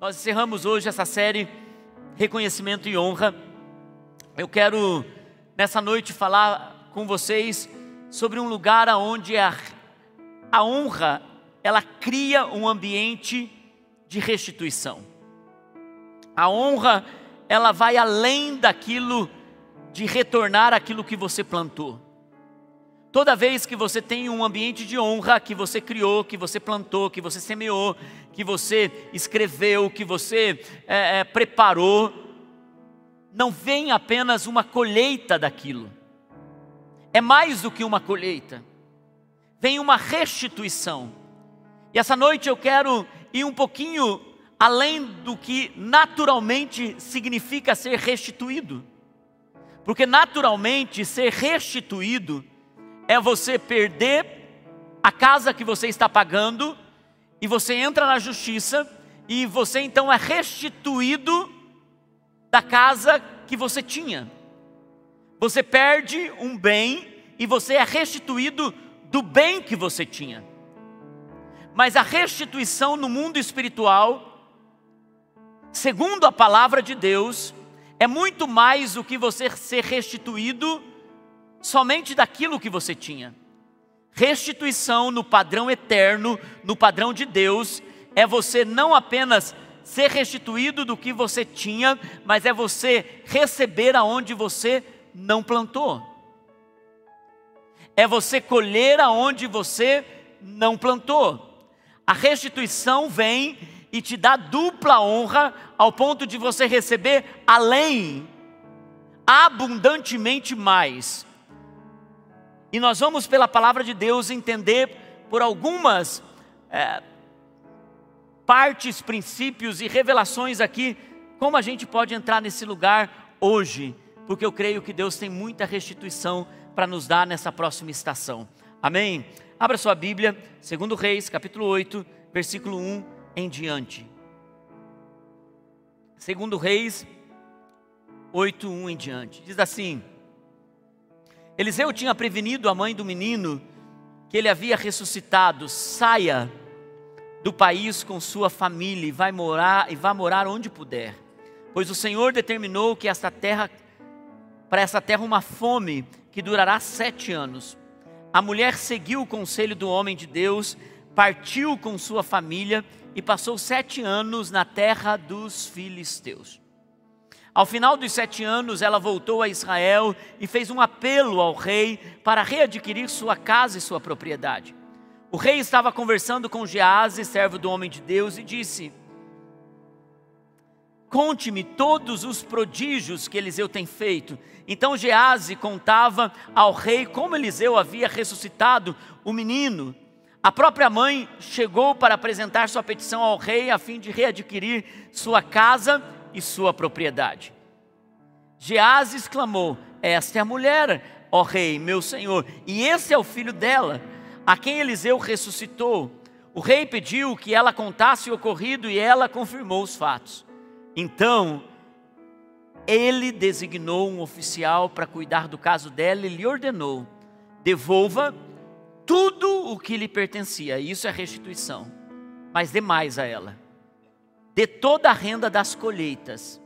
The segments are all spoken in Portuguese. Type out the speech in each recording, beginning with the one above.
Nós encerramos hoje essa série Reconhecimento e Honra. Eu quero nessa noite falar com vocês sobre um lugar onde a, a honra ela cria um ambiente de restituição. A honra ela vai além daquilo de retornar aquilo que você plantou. Toda vez que você tem um ambiente de honra que você criou, que você plantou, que você semeou, que você escreveu, que você é, é, preparou, não vem apenas uma colheita daquilo, é mais do que uma colheita, vem uma restituição. E essa noite eu quero ir um pouquinho além do que naturalmente significa ser restituído, porque naturalmente ser restituído é você perder a casa que você está pagando e você entra na justiça e você então é restituído da casa que você tinha. Você perde um bem e você é restituído do bem que você tinha. Mas a restituição no mundo espiritual, segundo a palavra de Deus, é muito mais do que você ser restituído somente daquilo que você tinha. Restituição no padrão eterno, no padrão de Deus, é você não apenas ser restituído do que você tinha, mas é você receber aonde você não plantou. É você colher aonde você não plantou. A restituição vem e te dá dupla honra ao ponto de você receber além, abundantemente mais e nós vamos, pela palavra de Deus, entender por algumas é, partes, princípios e revelações aqui, como a gente pode entrar nesse lugar hoje, porque eu creio que Deus tem muita restituição para nos dar nessa próxima estação. Amém? Abra sua Bíblia, 2 Reis, capítulo 8, versículo 1 em diante. 2 Reis 8, 1 em diante. Diz assim: Eliseu tinha prevenido a mãe do menino que ele havia ressuscitado: saia do país com sua família e vai morar e vá morar onde puder, pois o Senhor determinou que esta terra para essa terra uma fome que durará sete anos. A mulher seguiu o conselho do homem de Deus, partiu com sua família e passou sete anos na terra dos filisteus. Ao final dos sete anos, ela voltou a Israel e fez um apelo ao rei para readquirir sua casa e sua propriedade. O rei estava conversando com Gease, servo do homem de Deus, e disse: Conte-me todos os prodígios que Eliseu tem feito. Então Gease contava ao rei como Eliseu havia ressuscitado o menino. A própria mãe chegou para apresentar sua petição ao rei a fim de readquirir sua casa e sua propriedade. Geás exclamou: Esta é a mulher, ó rei, meu senhor, e esse é o filho dela, a quem Eliseu ressuscitou. O rei pediu que ela contasse o ocorrido e ela confirmou os fatos. Então, ele designou um oficial para cuidar do caso dela e lhe ordenou: devolva tudo o que lhe pertencia. Isso é restituição, mas dê mais a ela de toda a renda das colheitas,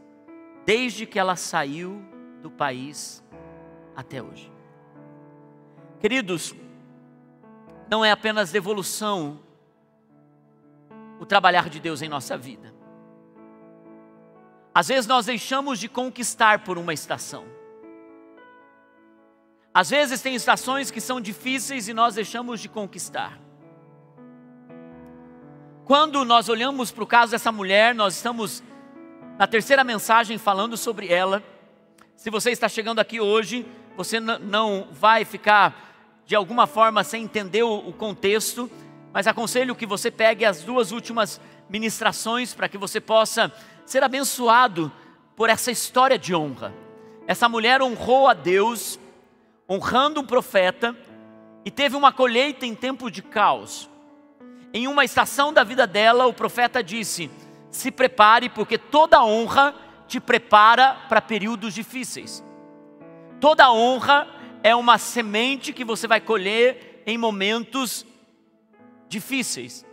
desde que ela saiu do país até hoje. Queridos, não é apenas devolução o trabalhar de Deus em nossa vida. Às vezes nós deixamos de conquistar por uma estação. Às vezes tem estações que são difíceis e nós deixamos de conquistar. Quando nós olhamos para o caso dessa mulher, nós estamos na terceira mensagem falando sobre ela. Se você está chegando aqui hoje, você não vai ficar de alguma forma sem entender o contexto, mas aconselho que você pegue as duas últimas ministrações para que você possa ser abençoado por essa história de honra. Essa mulher honrou a Deus, honrando um profeta, e teve uma colheita em tempo de caos em uma estação da vida dela, o profeta disse: se prepare, porque toda honra te prepara para períodos difíceis. Toda honra é uma semente que você vai colher em momentos difíceis.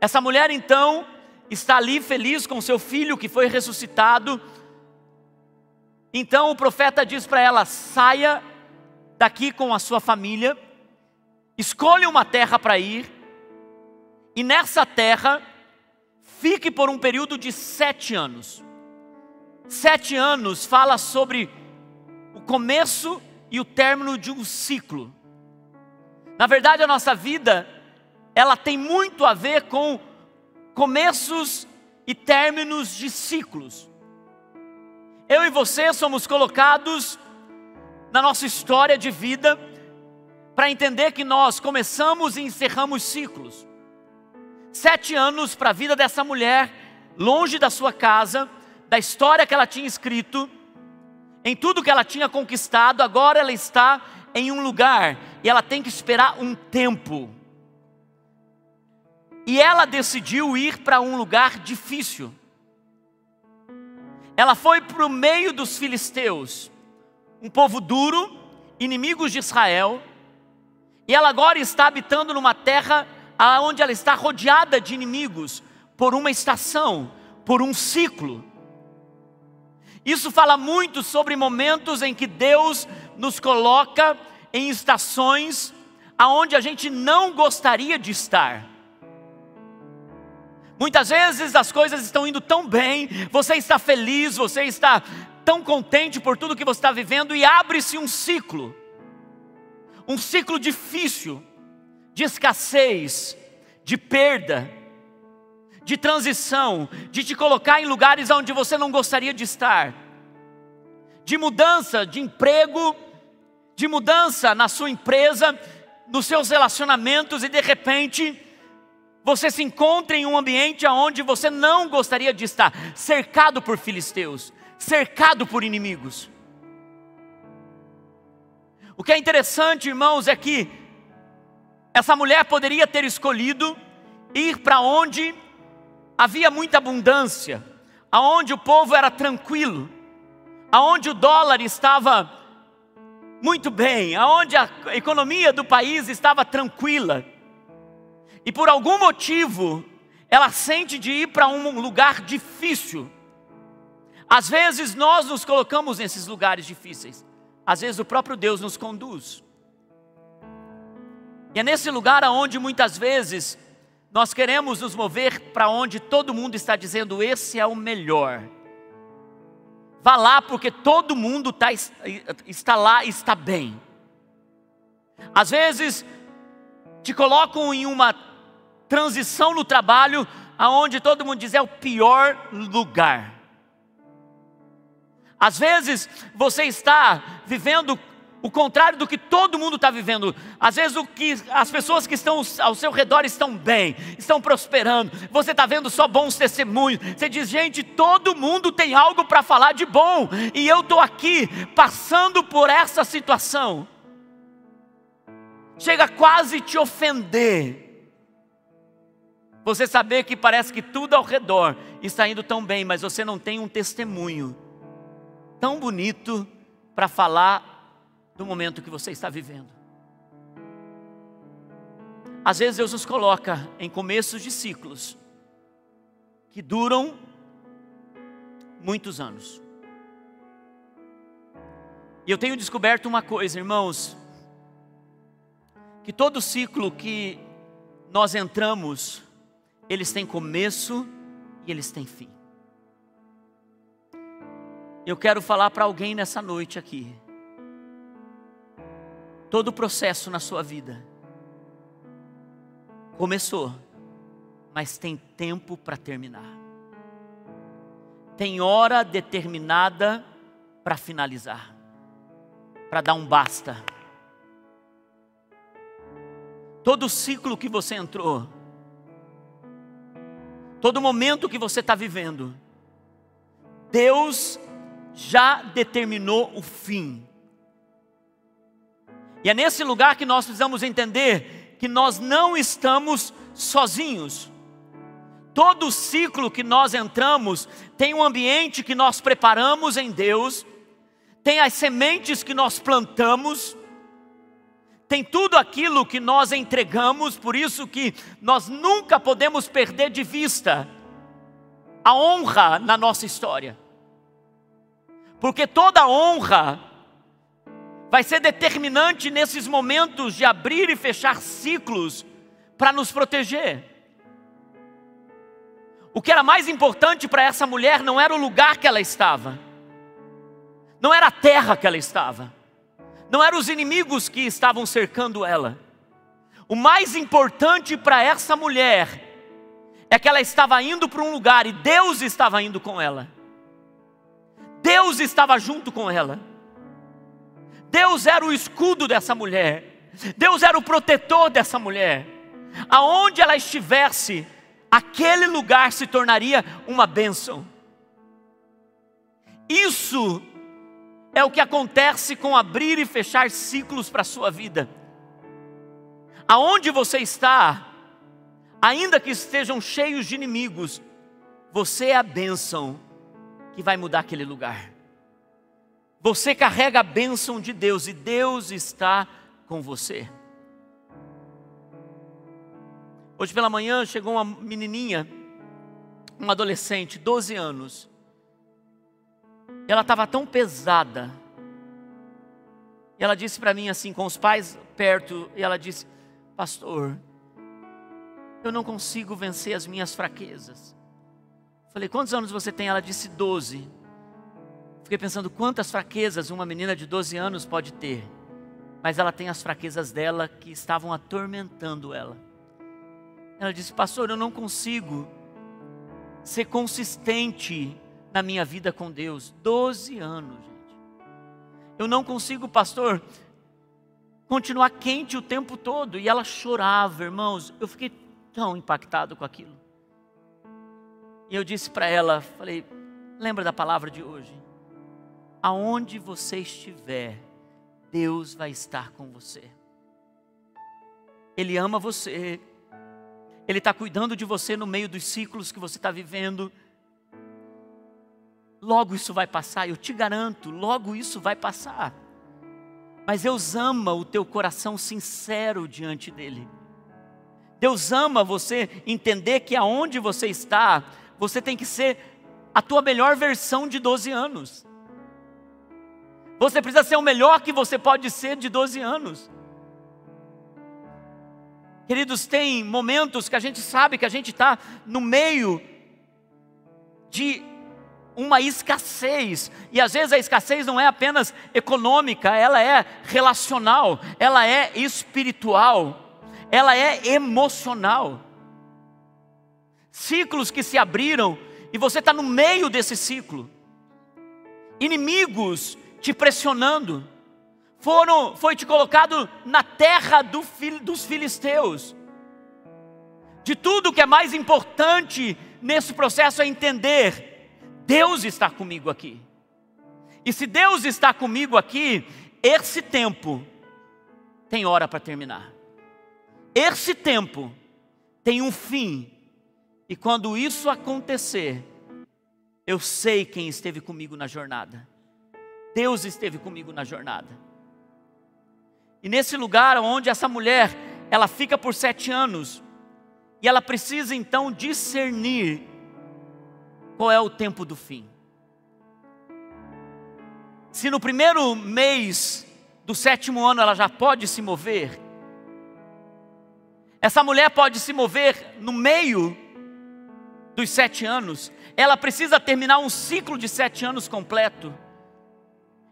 Essa mulher então está ali feliz com seu filho que foi ressuscitado. Então o profeta diz para ela: saia daqui com a sua família, escolha uma terra para ir, e nessa terra fique por um período de sete anos. Sete anos fala sobre o começo e o término de um ciclo. Na verdade, a nossa vida, ela tem muito a ver com começos e términos de ciclos. Eu e você somos colocados na nossa história de vida para entender que nós começamos e encerramos ciclos. Sete anos para a vida dessa mulher, longe da sua casa, da história que ela tinha escrito, em tudo que ela tinha conquistado, agora ela está em um lugar e ela tem que esperar um tempo. E ela decidiu ir para um lugar difícil. Ela foi para o meio dos filisteus, um povo duro, inimigos de Israel, e ela agora está habitando numa terra onde ela está rodeada de inimigos por uma estação, por um ciclo. Isso fala muito sobre momentos em que Deus nos coloca em estações aonde a gente não gostaria de estar. Muitas vezes as coisas estão indo tão bem, você está feliz, você está tão contente por tudo que você está vivendo e abre-se um ciclo. Um ciclo difícil de escassez, de perda, de transição, de te colocar em lugares onde você não gostaria de estar, de mudança de emprego, de mudança na sua empresa, nos seus relacionamentos e de repente você se encontra em um ambiente onde você não gostaria de estar, cercado por filisteus, cercado por inimigos. O que é interessante, irmãos, é que essa mulher poderia ter escolhido ir para onde havia muita abundância, aonde o povo era tranquilo, aonde o dólar estava muito bem, aonde a economia do país estava tranquila. E por algum motivo, ela sente de ir para um lugar difícil. Às vezes nós nos colocamos nesses lugares difíceis. Às vezes o próprio Deus nos conduz. E é nesse lugar aonde muitas vezes nós queremos nos mover para onde todo mundo está dizendo: esse é o melhor. Vá lá, porque todo mundo tá, está lá e está bem. Às vezes, te colocam em uma transição no trabalho, aonde todo mundo diz é o pior lugar. Às vezes, você está vivendo o contrário do que todo mundo está vivendo. Às vezes o que as pessoas que estão ao seu redor estão bem, estão prosperando. Você está vendo só bons testemunhos. Você diz, gente, todo mundo tem algo para falar de bom. E eu estou aqui passando por essa situação. Chega quase te ofender. Você saber que parece que tudo ao redor está indo tão bem, mas você não tem um testemunho tão bonito para falar do momento que você está vivendo. Às vezes Deus nos coloca em começos de ciclos que duram muitos anos. E eu tenho descoberto uma coisa, irmãos, que todo ciclo que nós entramos, eles têm começo e eles têm fim. Eu quero falar para alguém nessa noite aqui todo o processo na sua vida começou, mas tem tempo para terminar. Tem hora determinada para finalizar, para dar um basta. Todo ciclo que você entrou, todo momento que você está vivendo, Deus já determinou o fim. E é nesse lugar que nós precisamos entender que nós não estamos sozinhos. Todo ciclo que nós entramos tem um ambiente que nós preparamos em Deus, tem as sementes que nós plantamos, tem tudo aquilo que nós entregamos, por isso que nós nunca podemos perder de vista a honra na nossa história. Porque toda honra vai ser determinante nesses momentos de abrir e fechar ciclos para nos proteger. O que era mais importante para essa mulher não era o lugar que ela estava, não era a terra que ela estava, não eram os inimigos que estavam cercando ela. O mais importante para essa mulher é que ela estava indo para um lugar e Deus estava indo com ela. Deus estava junto com ela. Deus era o escudo dessa mulher. Deus era o protetor dessa mulher. Aonde ela estivesse, aquele lugar se tornaria uma bênção. Isso é o que acontece com abrir e fechar ciclos para a sua vida. Aonde você está, ainda que estejam cheios de inimigos, você é a bênção que vai mudar aquele lugar. Você carrega a bênção de Deus e Deus está com você. Hoje pela manhã chegou uma menininha, uma adolescente, 12 anos. Ela estava tão pesada. E ela disse para mim assim, com os pais perto, e ela disse: Pastor, eu não consigo vencer as minhas fraquezas. Falei: Quantos anos você tem? Ela disse: 12. Fiquei pensando quantas fraquezas uma menina de 12 anos pode ter. Mas ela tem as fraquezas dela que estavam atormentando ela. Ela disse: Pastor, eu não consigo ser consistente na minha vida com Deus. Doze anos, gente. Eu não consigo, pastor, continuar quente o tempo todo. E ela chorava, irmãos. Eu fiquei tão impactado com aquilo. E eu disse para ela: Falei, lembra da palavra de hoje? Aonde você estiver, Deus vai estar com você. Ele ama você, ele está cuidando de você no meio dos ciclos que você está vivendo. Logo isso vai passar, eu te garanto, logo isso vai passar. Mas Deus ama o teu coração sincero diante dEle. Deus ama você entender que aonde você está, você tem que ser a tua melhor versão de 12 anos. Você precisa ser o melhor que você pode ser de 12 anos. Queridos, tem momentos que a gente sabe que a gente está no meio de uma escassez, e às vezes a escassez não é apenas econômica, ela é relacional, ela é espiritual, ela é emocional. Ciclos que se abriram e você está no meio desse ciclo, inimigos te pressionando, foram, foi te colocado na terra do, dos filisteus. De tudo que é mais importante nesse processo é entender: Deus está comigo aqui. E se Deus está comigo aqui, esse tempo tem hora para terminar. Esse tempo tem um fim. E quando isso acontecer, eu sei quem esteve comigo na jornada. Deus esteve comigo na jornada. E nesse lugar onde essa mulher, ela fica por sete anos, e ela precisa então discernir qual é o tempo do fim. Se no primeiro mês do sétimo ano ela já pode se mover, essa mulher pode se mover no meio dos sete anos, ela precisa terminar um ciclo de sete anos completo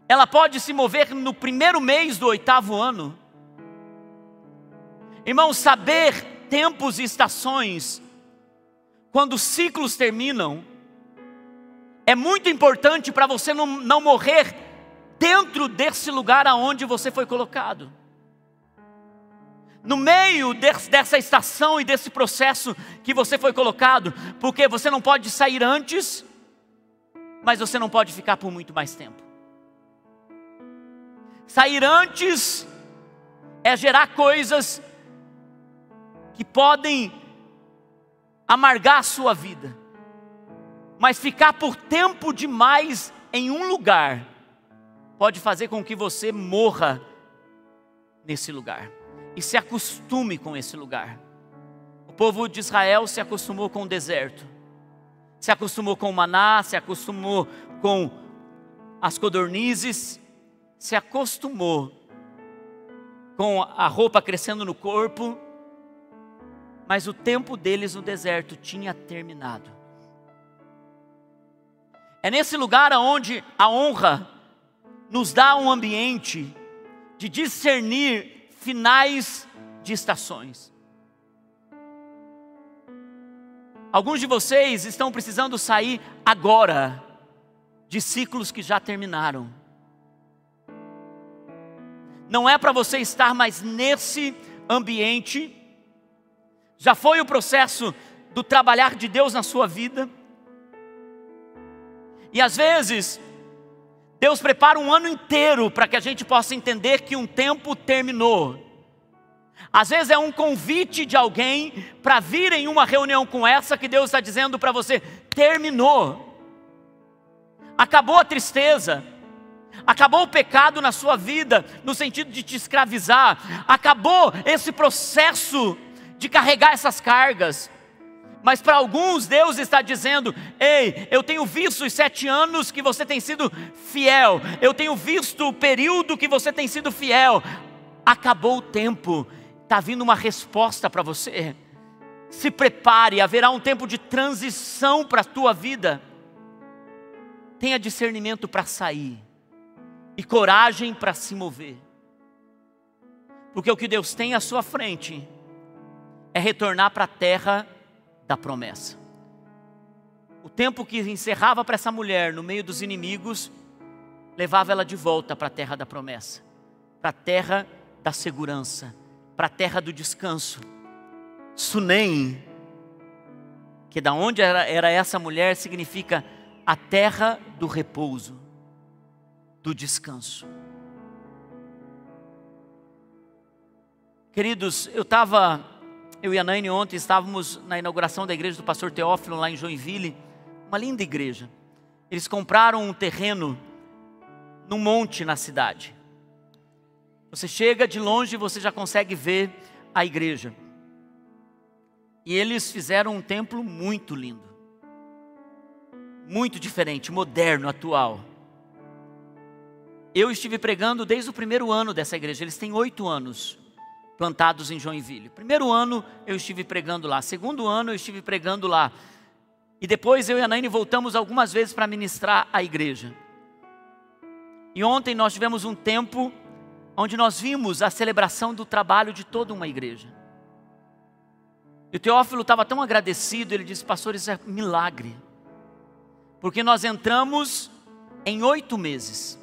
ela pode se mover no primeiro mês do oitavo ano. Irmão, saber tempos e estações, quando ciclos terminam, é muito importante para você não, não morrer dentro desse lugar aonde você foi colocado. No meio dessa estação e desse processo que você foi colocado, porque você não pode sair antes, mas você não pode ficar por muito mais tempo. Sair antes é gerar coisas que podem amargar a sua vida. Mas ficar por tempo demais em um lugar pode fazer com que você morra nesse lugar e se acostume com esse lugar. O povo de Israel se acostumou com o deserto. se acostumou com o maná, se acostumou com as codornizes, se acostumou com a roupa crescendo no corpo, mas o tempo deles no deserto tinha terminado. É nesse lugar onde a honra nos dá um ambiente de discernir finais de estações. Alguns de vocês estão precisando sair agora de ciclos que já terminaram. Não é para você estar mais nesse ambiente. Já foi o processo do trabalhar de Deus na sua vida. E às vezes, Deus prepara um ano inteiro para que a gente possa entender que um tempo terminou. Às vezes é um convite de alguém para vir em uma reunião com essa que Deus está dizendo para você: terminou. Acabou a tristeza, acabou o pecado na sua vida, no sentido de te escravizar, acabou esse processo de carregar essas cargas. Mas para alguns, Deus está dizendo: Ei, eu tenho visto os sete anos que você tem sido fiel, eu tenho visto o período que você tem sido fiel. Acabou o tempo, está vindo uma resposta para você. Se prepare, haverá um tempo de transição para a tua vida. Tenha discernimento para sair e coragem para se mover. Porque o que Deus tem à sua frente é retornar para a terra da promessa. O tempo que encerrava para essa mulher no meio dos inimigos, levava ela de volta para a terra da promessa, para a terra da segurança, para a terra do descanso. Sunem, que da onde era, essa mulher, significa a terra do repouso, do descanso. Queridos, eu estava, eu e a Naine ontem estávamos na inauguração da igreja do pastor Teófilo lá em Joinville, uma linda igreja. Eles compraram um terreno num monte na cidade. Você chega de longe e você já consegue ver a igreja. E eles fizeram um templo muito lindo muito diferente, moderno, atual. Eu estive pregando desde o primeiro ano dessa igreja, eles têm oito anos plantados em Joinville. Primeiro ano eu estive pregando lá, segundo ano eu estive pregando lá. E depois eu e a Naine voltamos algumas vezes para ministrar a igreja. E ontem nós tivemos um tempo onde nós vimos a celebração do trabalho de toda uma igreja. E o Teófilo estava tão agradecido, ele disse: Pastor, isso é milagre. Porque nós entramos em oito meses.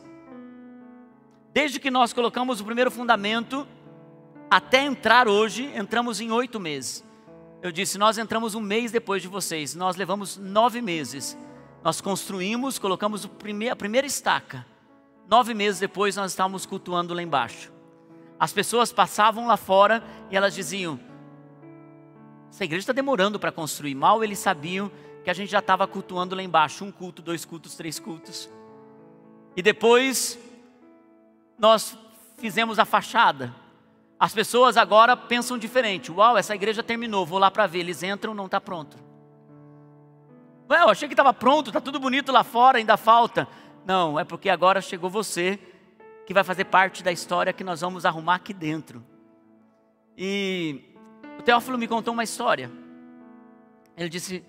Desde que nós colocamos o primeiro fundamento, até entrar hoje, entramos em oito meses. Eu disse, nós entramos um mês depois de vocês, nós levamos nove meses. Nós construímos, colocamos a primeira estaca. Nove meses depois nós estávamos cultuando lá embaixo. As pessoas passavam lá fora e elas diziam: essa igreja está demorando para construir. Mal eles sabiam que a gente já estava cultuando lá embaixo, um culto, dois cultos, três cultos. E depois nós fizemos a fachada. As pessoas agora pensam diferente. Uau, essa igreja terminou, vou lá para ver. Eles entram, não está pronto. Ué, eu achei que estava pronto, está tudo bonito lá fora, ainda falta. Não, é porque agora chegou você que vai fazer parte da história que nós vamos arrumar aqui dentro. E o Teófilo me contou uma história. Ele disse: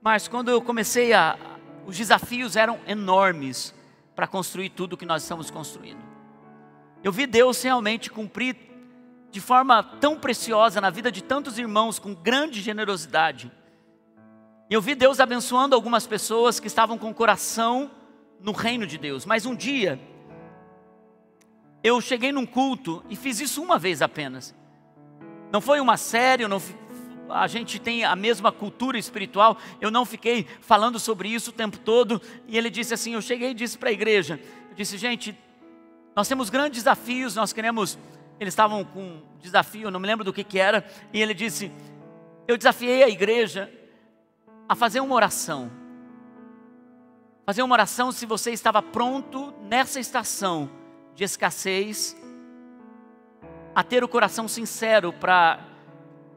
mas quando eu comecei a. Os desafios eram enormes para construir tudo que nós estamos construindo. Eu vi Deus realmente cumprir de forma tão preciosa na vida de tantos irmãos, com grande generosidade. Eu vi Deus abençoando algumas pessoas que estavam com o coração no reino de Deus. Mas um dia, eu cheguei num culto e fiz isso uma vez apenas. Não foi uma série, não a gente tem a mesma cultura espiritual. Eu não fiquei falando sobre isso o tempo todo. E ele disse assim: Eu cheguei e disse para a igreja: Eu disse, gente, nós temos grandes desafios, nós queremos. Eles estavam com um desafio, não me lembro do que, que era. E ele disse: Eu desafiei a igreja a fazer uma oração. Fazer uma oração se você estava pronto nessa estação de escassez, a ter o coração sincero para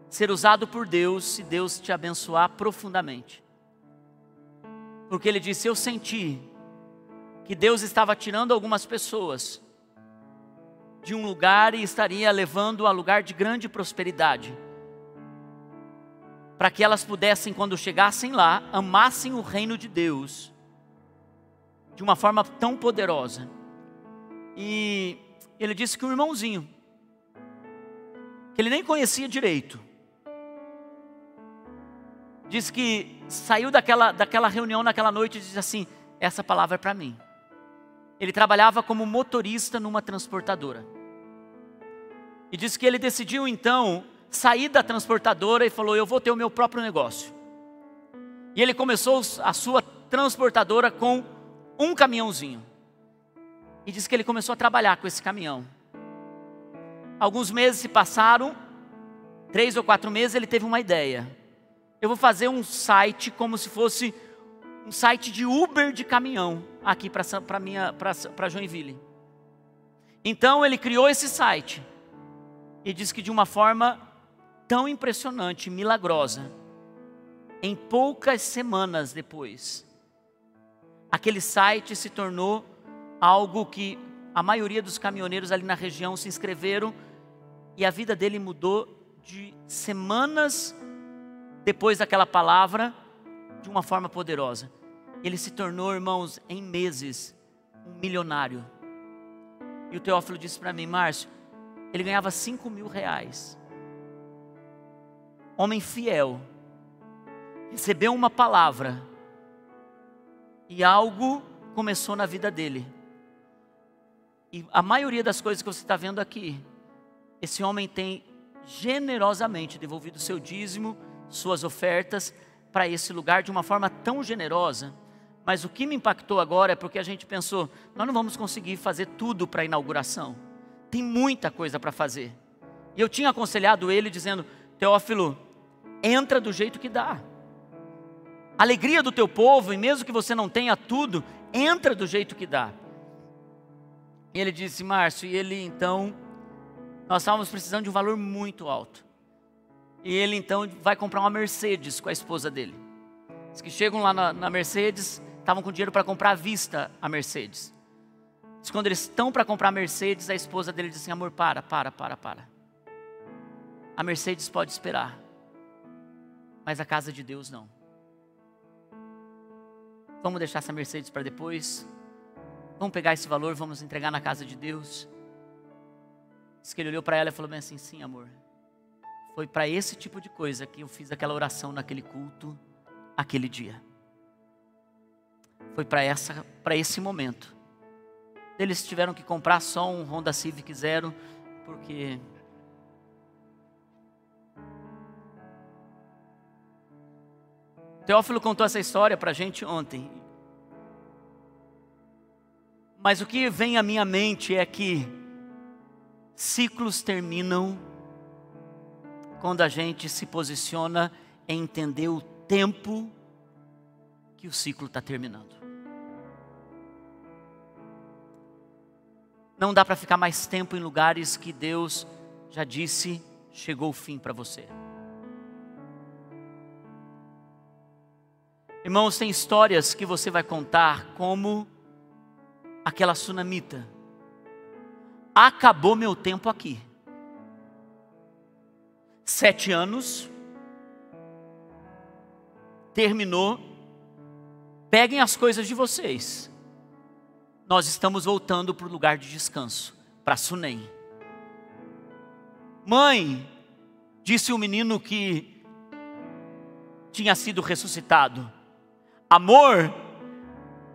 ser usado por Deus se Deus te abençoar profundamente. Porque ele disse: Eu senti que Deus estava tirando algumas pessoas de um lugar e estaria levando a lugar de grande prosperidade. Para que elas pudessem, quando chegassem lá, amassem o reino de Deus de uma forma tão poderosa. E ele disse que um irmãozinho, que ele nem conhecia direito, disse que saiu daquela, daquela reunião naquela noite e disse assim: Essa palavra é para mim. Ele trabalhava como motorista numa transportadora. E disse que ele decidiu então sair da transportadora e falou: Eu vou ter o meu próprio negócio. E ele começou a sua transportadora com um caminhãozinho. E disse que ele começou a trabalhar com esse caminhão. Alguns meses se passaram, três ou quatro meses, ele teve uma ideia. Eu vou fazer um site como se fosse um site de Uber de caminhão aqui para Joinville. Então ele criou esse site e disse que de uma forma tão impressionante, milagrosa, em poucas semanas depois, aquele site se tornou algo que a maioria dos caminhoneiros ali na região se inscreveram e a vida dele mudou de semanas depois daquela palavra de uma forma poderosa. Ele se tornou, irmãos, em meses, um milionário. E o Teófilo disse para mim, Márcio, ele ganhava cinco mil reais. Homem fiel, recebeu uma palavra e algo começou na vida dele. E a maioria das coisas que você está vendo aqui, esse homem tem generosamente devolvido seu dízimo, suas ofertas para esse lugar de uma forma tão generosa. Mas o que me impactou agora é porque a gente pensou, nós não vamos conseguir fazer tudo para a inauguração. Tem muita coisa para fazer. E eu tinha aconselhado ele dizendo: Teófilo, entra do jeito que dá. Alegria do teu povo, e mesmo que você não tenha tudo, entra do jeito que dá. E ele disse, Márcio, e ele então, nós estávamos precisando de um valor muito alto. E ele então vai comprar uma Mercedes com a esposa dele. Diz que chegam lá na, na Mercedes, estavam com dinheiro para comprar à vista a Mercedes. Diz quando eles estão para comprar a Mercedes, a esposa dele diz assim: amor, para, para, para, para. A Mercedes pode esperar, mas a casa de Deus não. Vamos deixar essa Mercedes para depois. Vamos pegar esse valor, vamos entregar na casa de Deus. Diz que ele olhou para ela e falou bem assim: sim, amor. Foi para esse tipo de coisa que eu fiz aquela oração naquele culto, aquele dia. Foi para esse momento. Eles tiveram que comprar só um Honda Civic Zero, porque Teófilo contou essa história para a gente ontem. Mas o que vem à minha mente é que ciclos terminam quando a gente se posiciona em entender o tempo que o ciclo está terminando. Não dá para ficar mais tempo em lugares que Deus já disse chegou o fim para você. Irmãos, tem histórias que você vai contar como aquela sunamita. Acabou meu tempo aqui. Sete anos. Terminou. Peguem as coisas de vocês. Nós estamos voltando para o lugar de descanso, para Sunem. Mãe, disse o menino que tinha sido ressuscitado. Amor,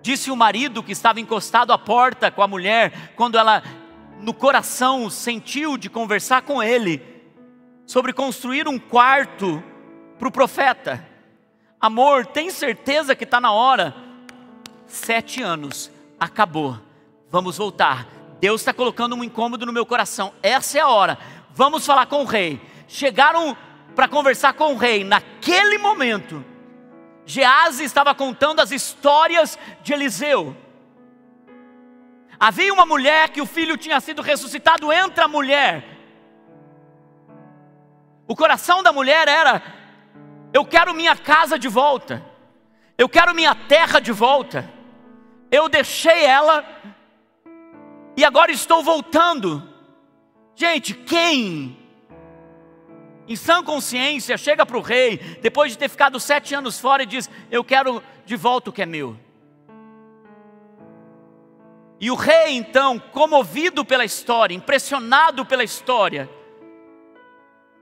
Disse o marido que estava encostado à porta com a mulher, quando ela no coração sentiu de conversar com ele sobre construir um quarto para o profeta. Amor, tem certeza que está na hora? Sete anos, acabou. Vamos voltar. Deus está colocando um incômodo no meu coração. Essa é a hora. Vamos falar com o rei. Chegaram para conversar com o rei. Naquele momento, Gease estava contando as histórias de Eliseu. Havia uma mulher que o filho tinha sido ressuscitado, entra a mulher. O coração da mulher era: eu quero minha casa de volta. Eu quero minha terra de volta. Eu deixei ela e agora estou voltando. Gente, quem em sã consciência chega para o rei, depois de ter ficado sete anos fora, e diz: Eu quero de volta o que é meu. E o rei, então, comovido pela história, impressionado pela história,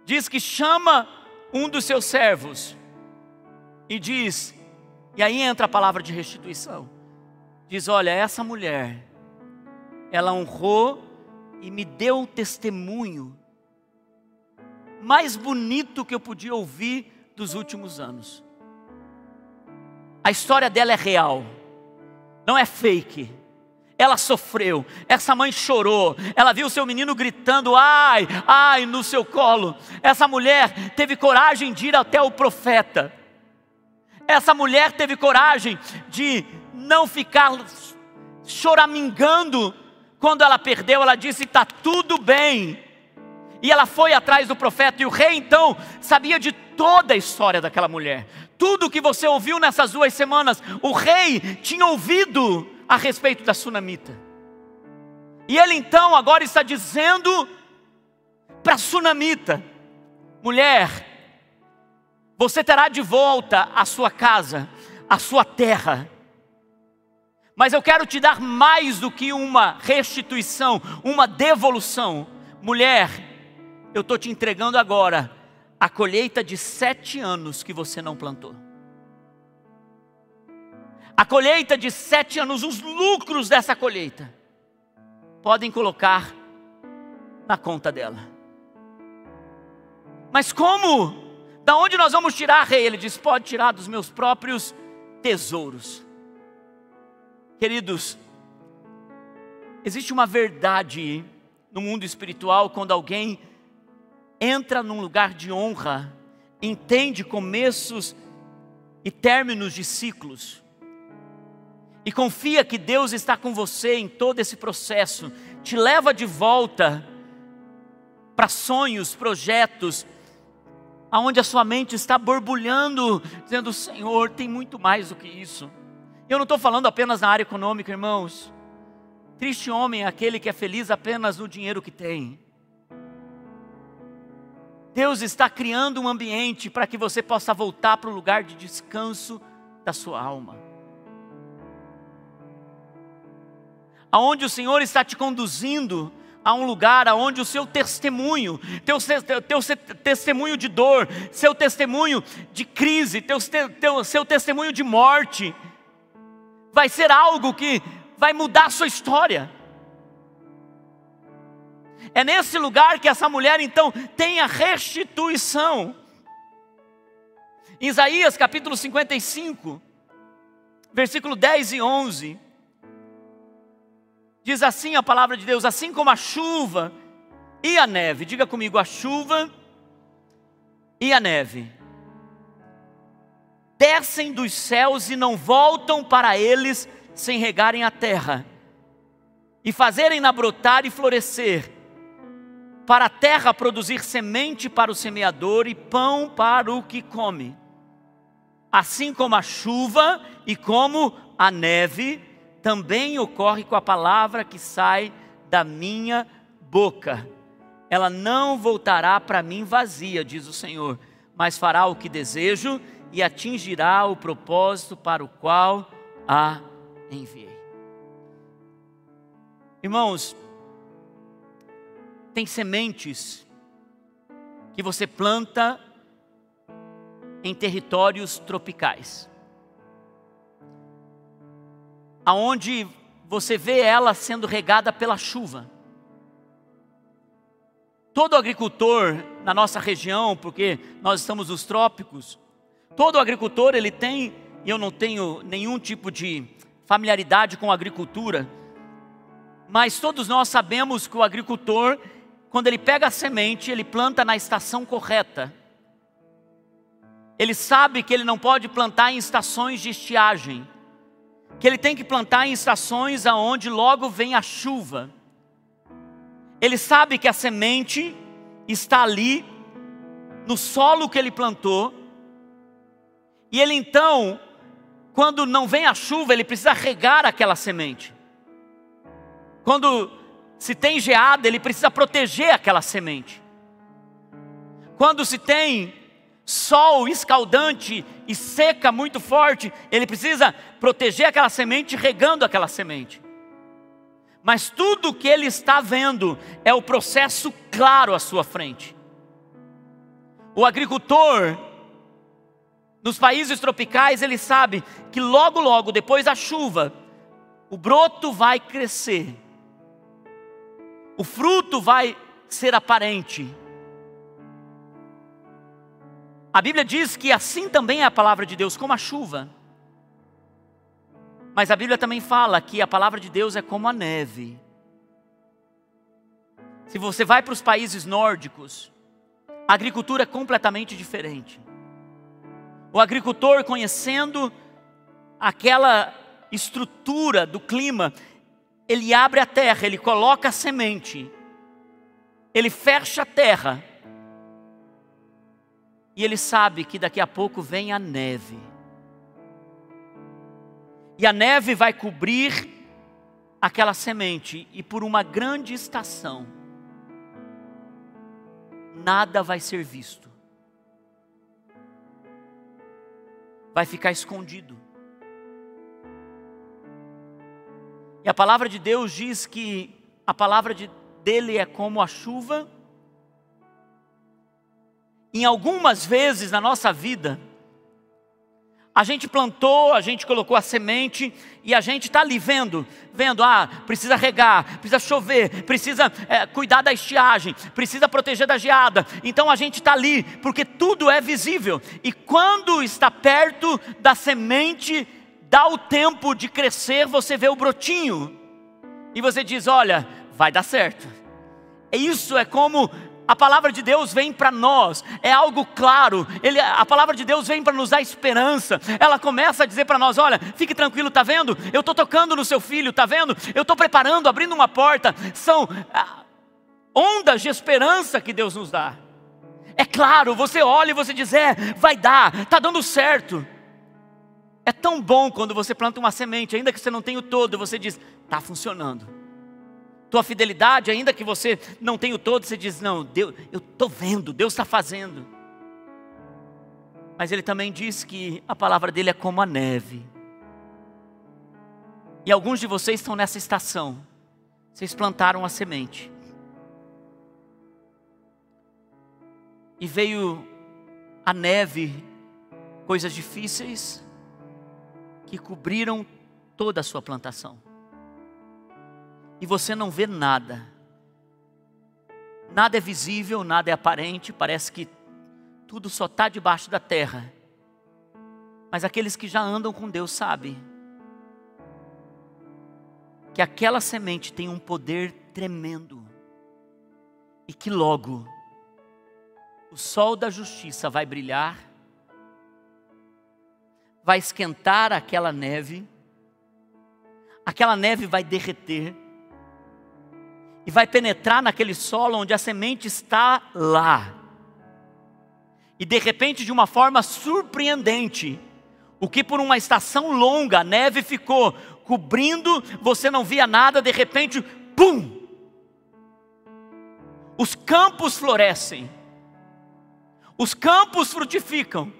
diz que chama um dos seus servos e diz: e aí entra a palavra de restituição. Diz: Olha, essa mulher, ela honrou e me deu um testemunho mais bonito que eu podia ouvir dos últimos anos. A história dela é real, não é fake. Ela sofreu, essa mãe chorou, ela viu seu menino gritando, ai, ai, no seu colo. Essa mulher teve coragem de ir até o profeta. Essa mulher teve coragem de não ficar choramingando quando ela perdeu, ela disse: está tudo bem. E ela foi atrás do profeta, e o rei então sabia de toda a história daquela mulher. Tudo que você ouviu nessas duas semanas, o rei tinha ouvido a respeito da sunamita. E ele então agora está dizendo para a sunamita: mulher, você terá de volta a sua casa, a sua terra. Mas eu quero te dar mais do que uma restituição, uma devolução. Mulher, eu estou te entregando agora a colheita de sete anos que você não plantou. A colheita de sete anos, os lucros dessa colheita, podem colocar na conta dela. Mas como? Da onde nós vamos tirar, rei? Ele diz: pode tirar dos meus próprios tesouros. Queridos, existe uma verdade no mundo espiritual quando alguém entra num lugar de honra, entende começos e términos de ciclos, e confia que Deus está com você em todo esse processo, te leva de volta para sonhos, projetos, aonde a sua mente está borbulhando, dizendo: Senhor, tem muito mais do que isso. Eu não estou falando apenas na área econômica, irmãos. Triste homem é aquele que é feliz apenas no dinheiro que tem. Deus está criando um ambiente para que você possa voltar para o lugar de descanso da sua alma. Aonde o Senhor está te conduzindo a um lugar aonde o seu testemunho, teu, teu, testemunho de dor, seu testemunho de crise, teu, teu, seu testemunho de morte, vai ser algo que vai mudar a sua história. É nesse lugar que essa mulher então tem a restituição. Isaías capítulo 55, versículo 10 e 11. Diz assim a palavra de Deus: assim como a chuva e a neve, diga comigo, a chuva e a neve descem dos céus e não voltam para eles sem regarem a terra e fazerem-na brotar e florescer, para a terra produzir semente para o semeador e pão para o que come. Assim como a chuva e como a neve também ocorre com a palavra que sai da minha boca. Ela não voltará para mim vazia, diz o Senhor, mas fará o que desejo e atingirá o propósito para o qual a enviei. Irmãos, tem sementes que você planta em territórios tropicais aonde você vê ela sendo regada pela chuva. Todo agricultor na nossa região, porque nós estamos nos trópicos, todo agricultor ele tem, e eu não tenho nenhum tipo de familiaridade com agricultura, mas todos nós sabemos que o agricultor, quando ele pega a semente, ele planta na estação correta. Ele sabe que ele não pode plantar em estações de estiagem que ele tem que plantar em estações aonde logo vem a chuva. Ele sabe que a semente está ali no solo que ele plantou, e ele então quando não vem a chuva, ele precisa regar aquela semente. Quando se tem geada, ele precisa proteger aquela semente. Quando se tem sol escaldante e seca muito forte, ele precisa proteger aquela semente regando aquela semente. Mas tudo que ele está vendo é o processo claro à sua frente. O agricultor nos países tropicais, ele sabe que logo, logo, depois da chuva, o broto vai crescer, o fruto vai ser aparente. A Bíblia diz que assim também é a palavra de Deus, como a chuva. Mas a Bíblia também fala que a palavra de Deus é como a neve. Se você vai para os países nórdicos, a agricultura é completamente diferente. O agricultor, conhecendo aquela estrutura do clima, ele abre a terra, ele coloca a semente, ele fecha a terra, e ele sabe que daqui a pouco vem a neve. E a neve vai cobrir aquela semente, e por uma grande estação, nada vai ser visto. Vai ficar escondido. E a palavra de Deus diz que a palavra de, dele é como a chuva. Em algumas vezes na nossa vida, a gente plantou, a gente colocou a semente e a gente está ali vendo, vendo, ah, precisa regar, precisa chover, precisa é, cuidar da estiagem, precisa proteger da geada. Então a gente está ali, porque tudo é visível. E quando está perto da semente, dá o tempo de crescer, você vê o brotinho. E você diz: olha, vai dar certo. Isso é como a palavra de Deus vem para nós, é algo claro. Ele, a palavra de Deus vem para nos dar esperança. Ela começa a dizer para nós: olha, fique tranquilo, tá vendo? Eu estou tocando no seu filho, tá vendo? Eu estou preparando, abrindo uma porta. São ah, ondas de esperança que Deus nos dá. É claro, você olha e você diz: é, vai dar, tá dando certo. É tão bom quando você planta uma semente, ainda que você não tenha o todo, você diz: está funcionando tua fidelidade, ainda que você não tenha o todo, você diz: Não, Deus, eu estou vendo, Deus está fazendo. Mas ele também diz que a palavra dele é como a neve. E alguns de vocês estão nessa estação. Vocês plantaram a semente. E veio a neve, coisas difíceis, que cobriram toda a sua plantação e você não vê nada. Nada é visível, nada é aparente, parece que tudo só está debaixo da terra. Mas aqueles que já andam com Deus sabem que aquela semente tem um poder tremendo e que logo o sol da justiça vai brilhar, vai esquentar aquela neve, aquela neve vai derreter e vai penetrar naquele solo onde a semente está lá. E de repente, de uma forma surpreendente, o que por uma estação longa a neve ficou cobrindo, você não via nada, de repente, pum! Os campos florescem, os campos frutificam,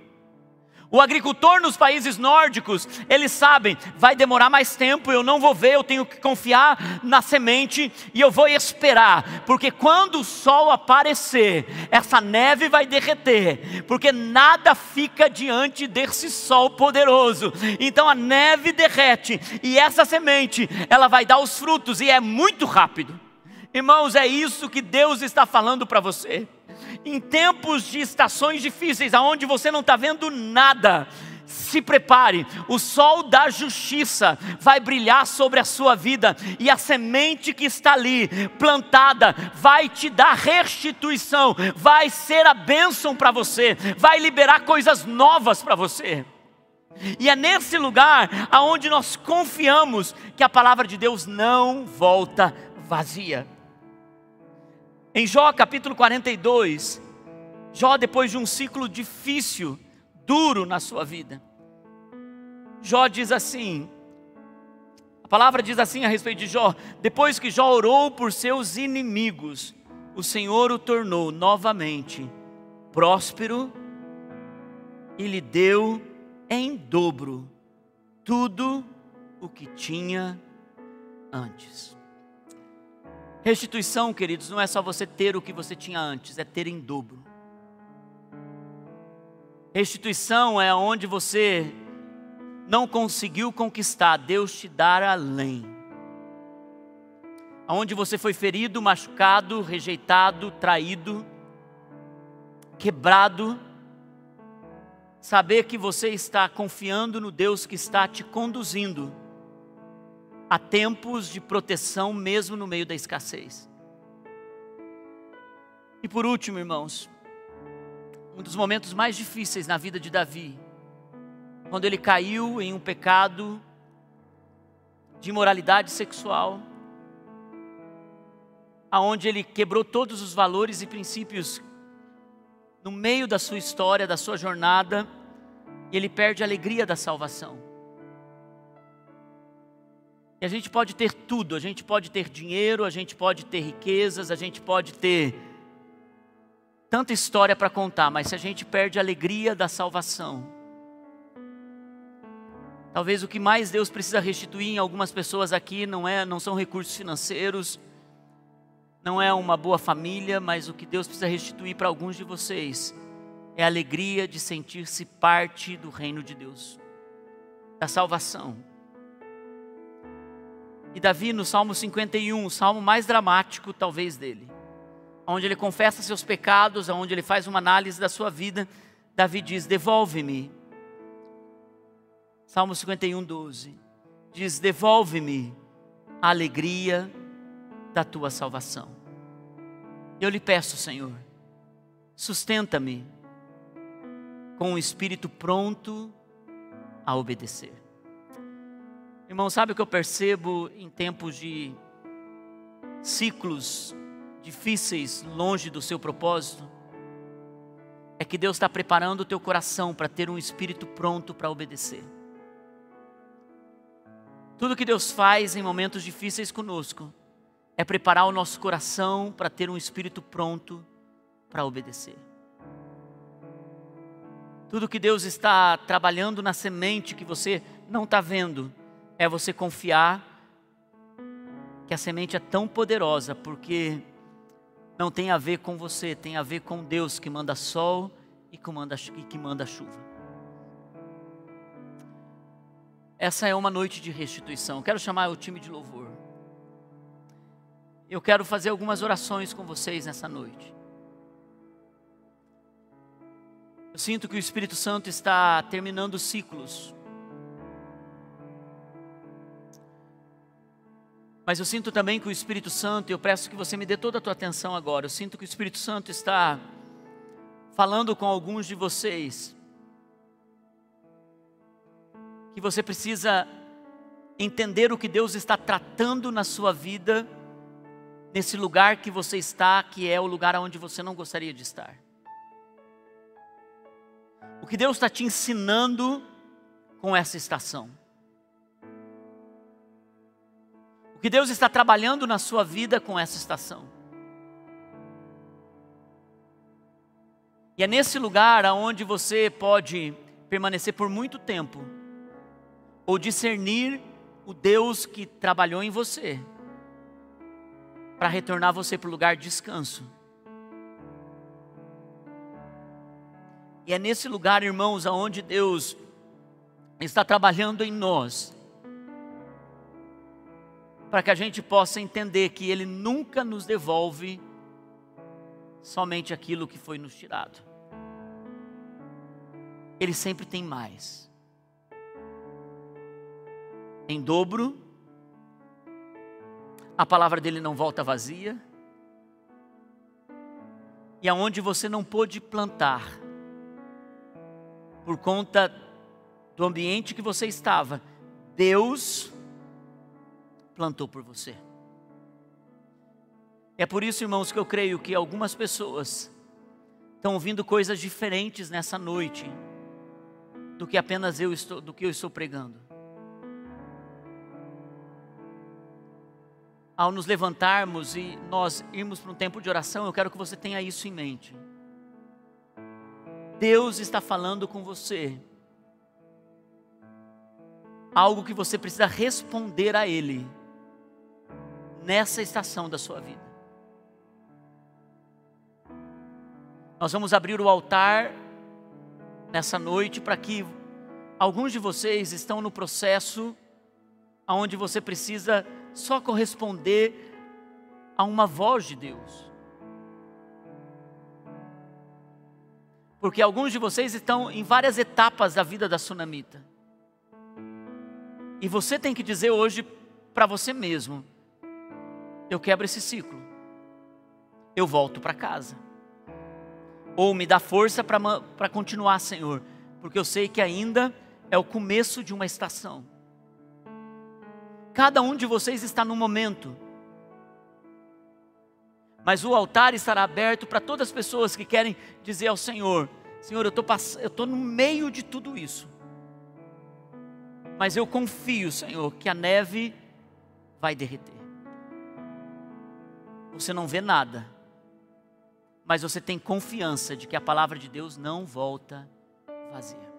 o agricultor nos países nórdicos, eles sabem, vai demorar mais tempo, eu não vou ver, eu tenho que confiar na semente e eu vou esperar, porque quando o sol aparecer, essa neve vai derreter, porque nada fica diante desse sol poderoso. Então a neve derrete e essa semente, ela vai dar os frutos e é muito rápido. Irmãos, é isso que Deus está falando para você em tempos de estações difíceis, aonde você não está vendo nada, se prepare, o sol da justiça vai brilhar sobre a sua vida, e a semente que está ali plantada vai te dar restituição, vai ser a bênção para você, vai liberar coisas novas para você. E é nesse lugar aonde nós confiamos que a palavra de Deus não volta vazia. Em Jó capítulo 42, Jó, depois de um ciclo difícil, duro na sua vida, Jó diz assim: a palavra diz assim a respeito de Jó: depois que Jó orou por seus inimigos, o Senhor o tornou novamente próspero e lhe deu em dobro tudo o que tinha antes. Restituição, queridos, não é só você ter o que você tinha antes, é ter em dobro. Restituição é onde você não conseguiu conquistar, Deus te dar além. Onde você foi ferido, machucado, rejeitado, traído, quebrado, saber que você está confiando no Deus que está te conduzindo a tempos de proteção, mesmo no meio da escassez. E por último, irmãos, um dos momentos mais difíceis na vida de Davi, quando ele caiu em um pecado de imoralidade sexual, aonde ele quebrou todos os valores e princípios no meio da sua história, da sua jornada, e ele perde a alegria da salvação. E a gente pode ter tudo, a gente pode ter dinheiro, a gente pode ter riquezas, a gente pode ter tanta história para contar, mas se a gente perde a alegria da salvação, talvez o que mais Deus precisa restituir em algumas pessoas aqui não é, não são recursos financeiros, não é uma boa família, mas o que Deus precisa restituir para alguns de vocês é a alegria de sentir-se parte do reino de Deus, da salvação. E Davi, no Salmo 51, o salmo mais dramático talvez dele, onde ele confessa seus pecados, onde ele faz uma análise da sua vida, Davi diz: Devolve-me. Salmo 51, 12. Diz: Devolve-me a alegria da tua salvação. Eu lhe peço, Senhor, sustenta-me com um espírito pronto a obedecer. Irmão, sabe o que eu percebo em tempos de ciclos difíceis longe do seu propósito? É que Deus está preparando o teu coração para ter um espírito pronto para obedecer. Tudo que Deus faz em momentos difíceis conosco é preparar o nosso coração para ter um espírito pronto para obedecer. Tudo que Deus está trabalhando na semente que você não está vendo, é você confiar que a semente é tão poderosa, porque não tem a ver com você, tem a ver com Deus que manda sol e que manda, chuva. Essa é uma noite de restituição. Quero chamar o time de louvor. Eu quero fazer algumas orações com vocês nessa noite. Eu sinto que o Espírito Santo está terminando ciclos. Mas eu sinto também que o Espírito Santo, eu peço que você me dê toda a tua atenção agora. Eu sinto que o Espírito Santo está falando com alguns de vocês. Que você precisa entender o que Deus está tratando na sua vida nesse lugar que você está, que é o lugar onde você não gostaria de estar. O que Deus está te ensinando com essa estação. O que Deus está trabalhando na sua vida com essa estação. E é nesse lugar aonde você pode permanecer por muito tempo, ou discernir o Deus que trabalhou em você para retornar você para o lugar de descanso. E é nesse lugar, irmãos, aonde Deus está trabalhando em nós, para que a gente possa entender que Ele nunca nos devolve somente aquilo que foi nos tirado. Ele sempre tem mais. Em dobro, a palavra dele não volta vazia. E aonde você não pôde plantar, por conta do ambiente que você estava, Deus plantou por você. É por isso, irmãos, que eu creio que algumas pessoas estão ouvindo coisas diferentes nessa noite. do que apenas eu estou, do que eu estou pregando. Ao nos levantarmos e nós irmos para um tempo de oração, eu quero que você tenha isso em mente. Deus está falando com você. Algo que você precisa responder a Ele nessa estação da sua vida. Nós vamos abrir o altar nessa noite para que alguns de vocês estão no processo onde você precisa só corresponder a uma voz de Deus. Porque alguns de vocês estão em várias etapas da vida da sunamita. E você tem que dizer hoje para você mesmo: eu quebro esse ciclo. Eu volto para casa. Ou me dá força para continuar, Senhor, porque eu sei que ainda é o começo de uma estação. Cada um de vocês está no momento. Mas o altar estará aberto para todas as pessoas que querem dizer ao Senhor: Senhor, eu estou no meio de tudo isso. Mas eu confio, Senhor, que a neve vai derreter. Você não vê nada, mas você tem confiança de que a palavra de Deus não volta vazia.